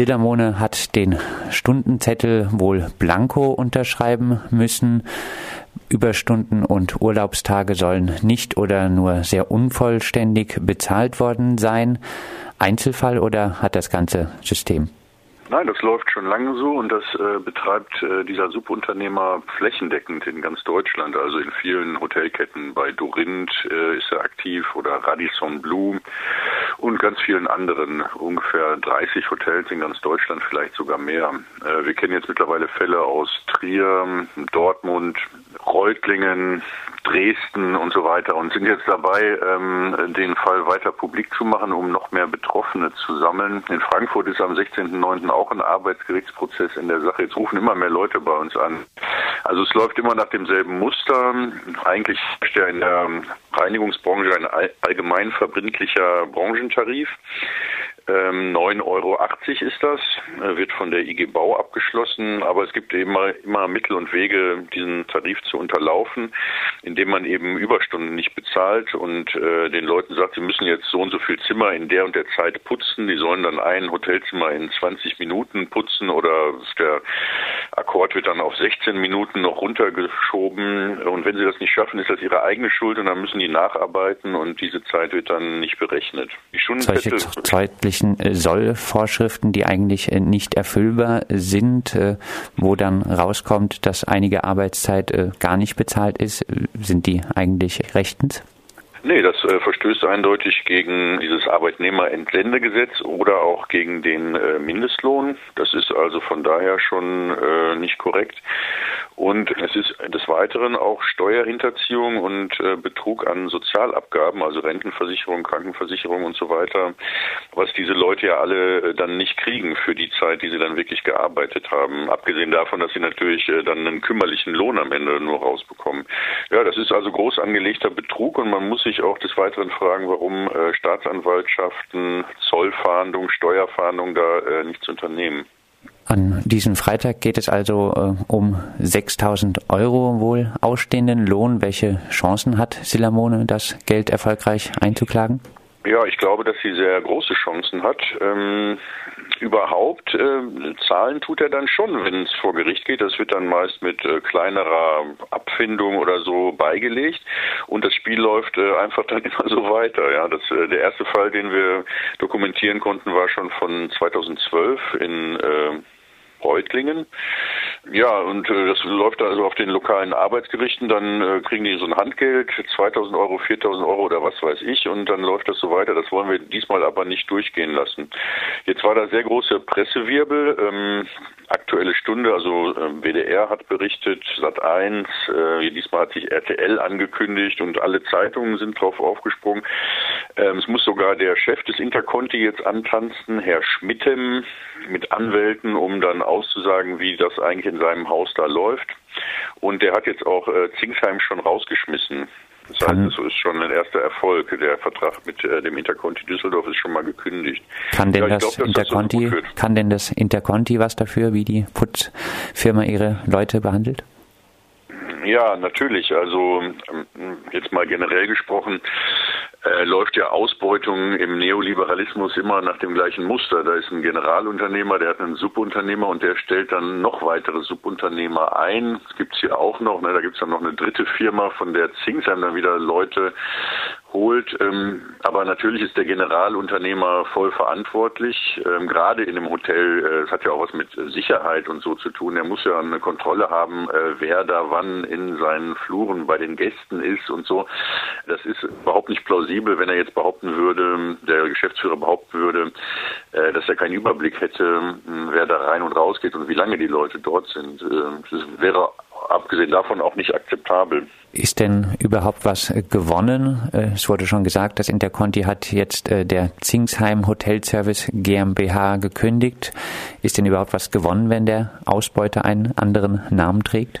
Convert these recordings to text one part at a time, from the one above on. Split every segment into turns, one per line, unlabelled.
Sillermone hat den Stundenzettel wohl blanko unterschreiben müssen. Überstunden und Urlaubstage sollen nicht oder nur sehr unvollständig bezahlt worden sein. Einzelfall oder hat das ganze System?
Nein, das läuft schon lange so und das äh, betreibt äh, dieser Subunternehmer flächendeckend in ganz Deutschland. Also in vielen Hotelketten bei Dorinth äh, ist er aktiv oder Radisson Blue und ganz vielen anderen, ungefähr 30 Hotels in ganz Deutschland, vielleicht sogar mehr. Äh, wir kennen jetzt mittlerweile Fälle aus Trier, Dortmund, Reutlingen, Dresden und so weiter und sind jetzt dabei, ähm, den Fall weiter publik zu machen, um noch mehr Betroffene zu sammeln. In Frankfurt ist am 16.09. auch ein Arbeitsgerichtsprozess in der Sache. Jetzt rufen immer mehr Leute bei uns an. Also es läuft immer nach demselben Muster. Eigentlich ist ja in der Reinigungsbranche ein allgemein verbindlicher Branchentarif. 9,80 ähm, Euro ist das, äh, wird von der IG Bau abgeschlossen, aber es gibt eben immer Mittel und Wege, diesen Tarif zu unterlaufen, indem man eben Überstunden nicht bezahlt und äh, den Leuten sagt, sie müssen jetzt so und so viel Zimmer in der und der Zeit putzen, die sollen dann ein Hotelzimmer in 20 Minuten putzen oder der Akkord wird dann auf 16 Minuten noch runtergeschoben. Und wenn sie das nicht schaffen, ist das ihre eigene Schuld und dann müssen die nacharbeiten und diese Zeit wird dann nicht berechnet.
Die Solche zeitlichen äh, Sollvorschriften, die eigentlich äh, nicht erfüllbar sind, äh, wo dann rauskommt, dass einige Arbeitszeit gar nicht bezahlt ist, sind die eigentlich rechtens?
Nee, das äh, verstößt eindeutig gegen dieses Arbeitnehmerentsendegesetz oder auch gegen den äh, Mindestlohn. Das ist also von daher schon äh, nicht korrekt. Und es ist des Weiteren auch Steuerhinterziehung und äh, Betrug an Sozialabgaben, also Rentenversicherung, Krankenversicherung und so weiter, was diese Leute ja alle äh, dann nicht kriegen für die Zeit, die sie dann wirklich gearbeitet haben. Abgesehen davon, dass sie natürlich äh, dann einen kümmerlichen Lohn am Ende nur rausbekommen. Ja, das ist also groß angelegter Betrug und man muss sich auch des Weiteren fragen, warum Staatsanwaltschaften, Zollfahndung, Steuerfahndung da nichts unternehmen.
An diesem Freitag geht es also äh, um 6000 Euro wohl ausstehenden Lohn. Welche Chancen hat Silamone, das Geld erfolgreich einzuklagen?
Ja, ich glaube, dass sie sehr große Chancen hat. Ähm, überhaupt äh, zahlen tut er dann schon, wenn es vor Gericht geht. Das wird dann meist mit äh, kleinerer Abfindung oder so beigelegt und das Spiel läuft äh, einfach dann immer so weiter. Ja, das äh, der erste Fall, den wir dokumentieren konnten, war schon von 2012 in äh, Reutlingen. Ja, und äh, das läuft also auf den lokalen Arbeitsgerichten, dann äh, kriegen die so ein Handgeld, 2000 Euro, 4000 Euro oder was weiß ich, und dann läuft das so weiter. Das wollen wir diesmal aber nicht durchgehen lassen. Jetzt war da sehr große Pressewirbel. Ähm, Aktuelle Stunde, also äh, WDR hat berichtet, Sat1, äh, diesmal hat sich RTL angekündigt und alle Zeitungen sind drauf aufgesprungen. Ähm, es muss sogar der Chef des Interconti jetzt antanzen, Herr Schmittem, mit Anwälten, um dann auszusagen, wie das eigentlich in seinem Haus da läuft. Und der hat jetzt auch äh, Zingsheim schon rausgeschmissen. Das heißt, es ist schon ein erster Erfolg. Der Vertrag mit äh, dem Interconti Düsseldorf ist schon mal gekündigt.
Kann denn, ja, das, glaub, Interconti, das kann denn das Interconti was dafür, wie die Putzfirma ihre Leute behandelt?
Ja, natürlich. Also ähm, jetzt mal generell gesprochen, äh, läuft ja Ausbeutung im Neoliberalismus immer nach dem gleichen Muster. Da ist ein Generalunternehmer, der hat einen Subunternehmer und der stellt dann noch weitere Subunternehmer ein. Das gibt's hier auch noch. Ne? Da gibt's dann noch eine dritte Firma, von der Zingsheim dann wieder Leute holt. Ähm, aber natürlich ist der Generalunternehmer voll verantwortlich. Ähm, gerade in einem Hotel, äh, es hat ja auch was mit Sicherheit und so zu tun. Er muss ja eine Kontrolle haben, äh, wer da wann in seinen Fluren bei den Gästen ist und so. Das ist überhaupt nicht plausibel, wenn er jetzt behaupten würde, der Geschäftsführer behaupten würde, äh, dass er keinen Überblick hätte, wer da rein und raus geht und wie lange die Leute dort sind. Äh, das wäre abgesehen davon auch nicht akzeptabel.
Ist denn überhaupt was gewonnen? Äh, es wurde schon gesagt, das Interconti hat jetzt äh, der Zingsheim Hotelservice GmbH gekündigt. Ist denn überhaupt was gewonnen, wenn der Ausbeuter einen anderen Namen trägt?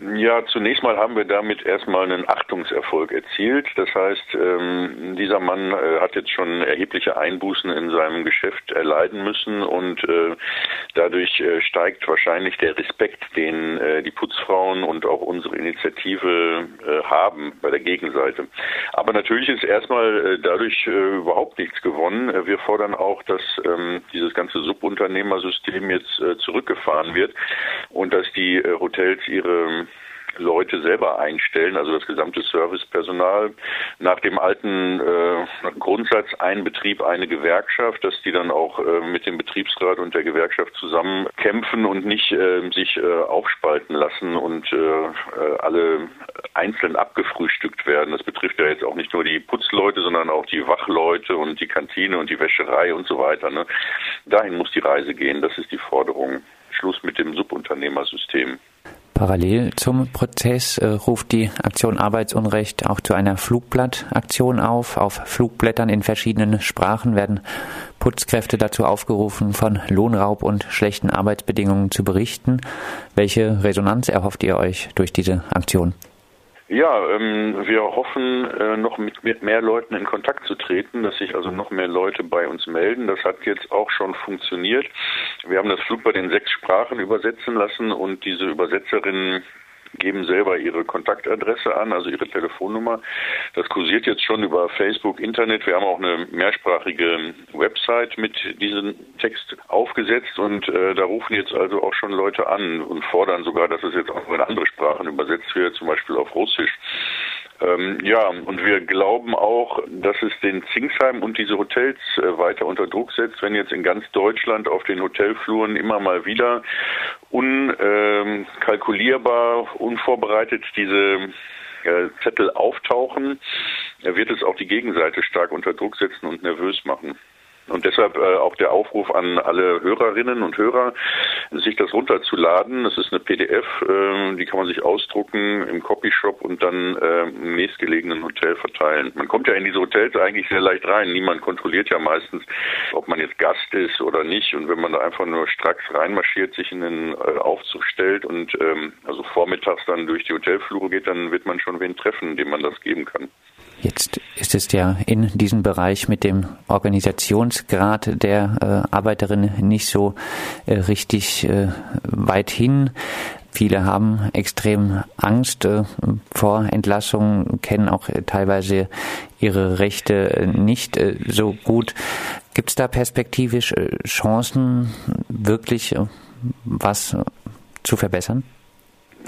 Ja, zunächst mal haben wir damit erstmal einen Achtungserfolg erzielt. Das heißt, ähm, dieser Mann äh, hat jetzt schon erhebliche Einbußen in seinem Geschäft erleiden müssen und äh, dadurch äh, steigt wahrscheinlich der Respekt, den die Putzfrauen und auch unsere Initiative haben bei der Gegenseite. Aber natürlich ist erstmal dadurch überhaupt nichts gewonnen. wir fordern auch, dass ähm, dieses ganze Subunternehmersystem jetzt zurückgefahren wird und dass die Hotels ihre Leute selber einstellen, also das gesamte Servicepersonal, nach dem alten äh, Grundsatz ein Betrieb, eine Gewerkschaft, dass die dann auch äh, mit dem Betriebsrat und der Gewerkschaft zusammen kämpfen und nicht äh, sich äh, aufspalten lassen und äh, äh, alle einzeln abgefrühstückt werden. Das betrifft ja jetzt auch nicht nur die Putzleute, sondern auch die Wachleute und die Kantine und die Wäscherei und so weiter. Ne? Dahin muss die Reise gehen, das ist die Forderung. Schluss mit dem Subunternehmersystem.
Parallel zum Prozess äh, ruft die Aktion Arbeitsunrecht auch zu einer Flugblattaktion auf. Auf Flugblättern in verschiedenen Sprachen werden Putzkräfte dazu aufgerufen, von Lohnraub und schlechten Arbeitsbedingungen zu berichten. Welche Resonanz erhofft ihr euch durch diese Aktion?
Ja, ähm, wir hoffen, äh, noch mit, mit mehr Leuten in Kontakt zu treten, dass sich also noch mehr Leute bei uns melden. Das hat jetzt auch schon funktioniert. Wir haben das Flugblatt in sechs Sprachen übersetzen lassen und diese Übersetzerinnen geben selber ihre Kontaktadresse an, also ihre Telefonnummer. Das kursiert jetzt schon über Facebook, Internet. Wir haben auch eine mehrsprachige Website mit diesem Text aufgesetzt und äh, da rufen jetzt also auch schon Leute an und fordern sogar, dass es jetzt auch in andere Sprachen übersetzt wird, zum Beispiel auf Russisch. Ähm, ja, und wir glauben auch, dass es den Zingsheim und diese Hotels äh, weiter unter Druck setzt, wenn jetzt in ganz Deutschland auf den Hotelfluren immer mal wieder unkalkulierbar, unvorbereitet diese äh, Zettel auftauchen, wird es auch die Gegenseite stark unter Druck setzen und nervös machen. Und deshalb äh, auch der Aufruf an alle Hörerinnen und Hörer, sich das runterzuladen. Das ist eine PDF, äh, die kann man sich ausdrucken im Copyshop und dann äh, im nächstgelegenen Hotel verteilen. Man kommt ja in diese Hotels eigentlich sehr leicht rein. Niemand kontrolliert ja meistens, ob man jetzt Gast ist oder nicht. Und wenn man da einfach nur stracks reinmarschiert, sich in den äh, Aufzug stellt und ähm, also vormittags dann durch die Hotelflure geht, dann wird man schon wen treffen, dem man das geben kann.
Jetzt ist es ja in diesem Bereich mit dem Organisationsgrad der äh, Arbeiterin nicht so äh, richtig äh, weit hin. Viele haben extrem Angst äh, vor Entlassungen, kennen auch teilweise ihre Rechte nicht äh, so gut. Gibt es da perspektivisch äh, Chancen, wirklich was zu verbessern?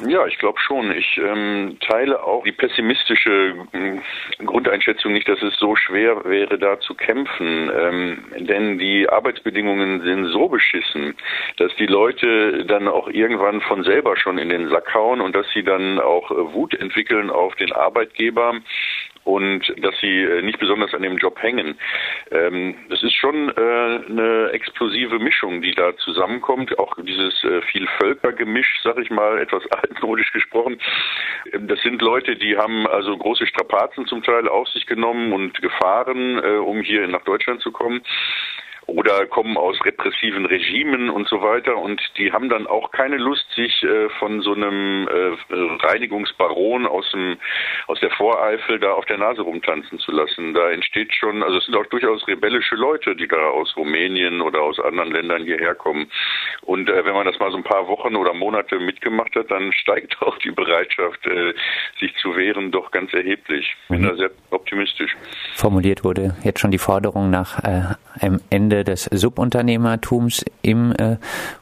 Ja, ich glaube schon. Ich ähm, teile auch die pessimistische äh, Grundeinschätzung nicht, dass es so schwer wäre, da zu kämpfen. Ähm, denn die Arbeitsbedingungen sind so beschissen, dass die Leute dann auch irgendwann von selber schon in den Sack hauen und dass sie dann auch äh, Wut entwickeln auf den Arbeitgeber und dass sie äh, nicht besonders an dem Job hängen. Ähm, das ist schon äh, eine explosive Mischung, die da zusammenkommt. Auch dieses äh, Vielvölkergemisch, sag ich mal, etwas altmodisch gesprochen. Ähm, das sind Leute, die haben also große Strapazen zum Teil auf sich genommen und gefahren, äh, um hier nach Deutschland zu kommen oder kommen aus repressiven Regimen und so weiter und die haben dann auch keine Lust, sich äh, von so einem äh, Reinigungsbaron aus dem aus der Voreifel da auf der Nase rumtanzen zu lassen. Da entsteht schon, also es sind auch durchaus rebellische Leute, die da aus Rumänien oder aus anderen Ländern hierher kommen. Und äh, wenn man das mal so ein paar Wochen oder Monate mitgemacht hat, dann steigt auch die Bereitschaft, äh, sich zu wehren, doch ganz erheblich. Bin mhm. da sehr optimistisch.
Formuliert wurde jetzt schon die Forderung nach äh, einem Ende des Subunternehmertums im äh,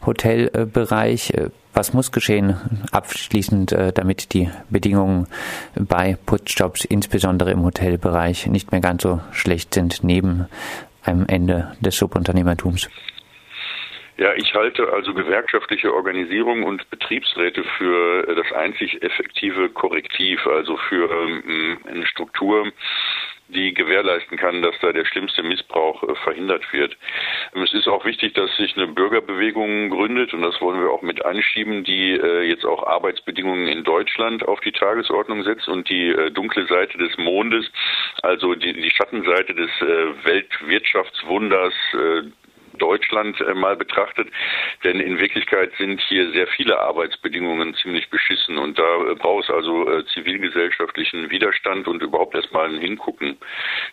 Hotelbereich. Äh, was muss geschehen abschließend, äh, damit die Bedingungen bei Putzjobs, insbesondere im Hotelbereich, nicht mehr ganz so schlecht sind neben einem Ende des Subunternehmertums?
Ja, ich halte also gewerkschaftliche Organisierung und Betriebsräte für das einzig effektive Korrektiv, also für ähm, eine Struktur, die gewährleisten kann, dass da der schlimmste Missbrauch äh, verhindert wird. Ähm, es ist auch wichtig, dass sich eine Bürgerbewegung gründet und das wollen wir auch mit anschieben, die äh, jetzt auch Arbeitsbedingungen in Deutschland auf die Tagesordnung setzt und die äh, dunkle Seite des Mondes, also die, die Schattenseite des Weltwirtschaftswunders Deutschland äh, mal betrachtet. Denn in Wirklichkeit sind hier sehr viele Arbeitsbedingungen ziemlich beschissen und da braucht es also äh, zivilgesellschaftlichen Widerstand und überhaupt erstmal ein Hingucken.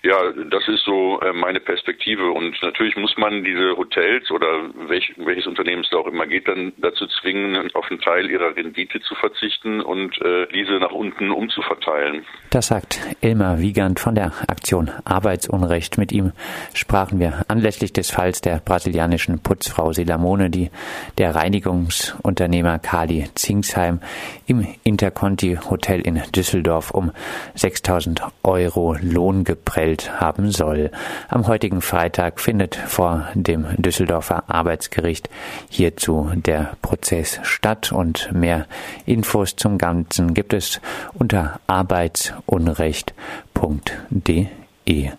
Ja, das ist so äh, meine Perspektive und natürlich muss man diese Hotels oder welch, welches Unternehmen es da auch immer geht, dann dazu zwingen, auf einen Teil ihrer Rendite zu verzichten und äh, diese nach unten umzuverteilen.
Das sagt Elmar Wiegand von der Aktion Arbeitsunrecht. Mit ihm sprachen wir anlässlich des Falls der brasilianischen Putzfrau Selamone, die der Reinigungsunternehmer Kali Zingsheim im Interconti Hotel in Düsseldorf um 6000 Euro Lohn geprellt haben soll. Am heutigen Freitag findet vor dem Düsseldorfer Arbeitsgericht hierzu der Prozess statt und mehr Infos zum Ganzen gibt es unter arbeitsunrecht.de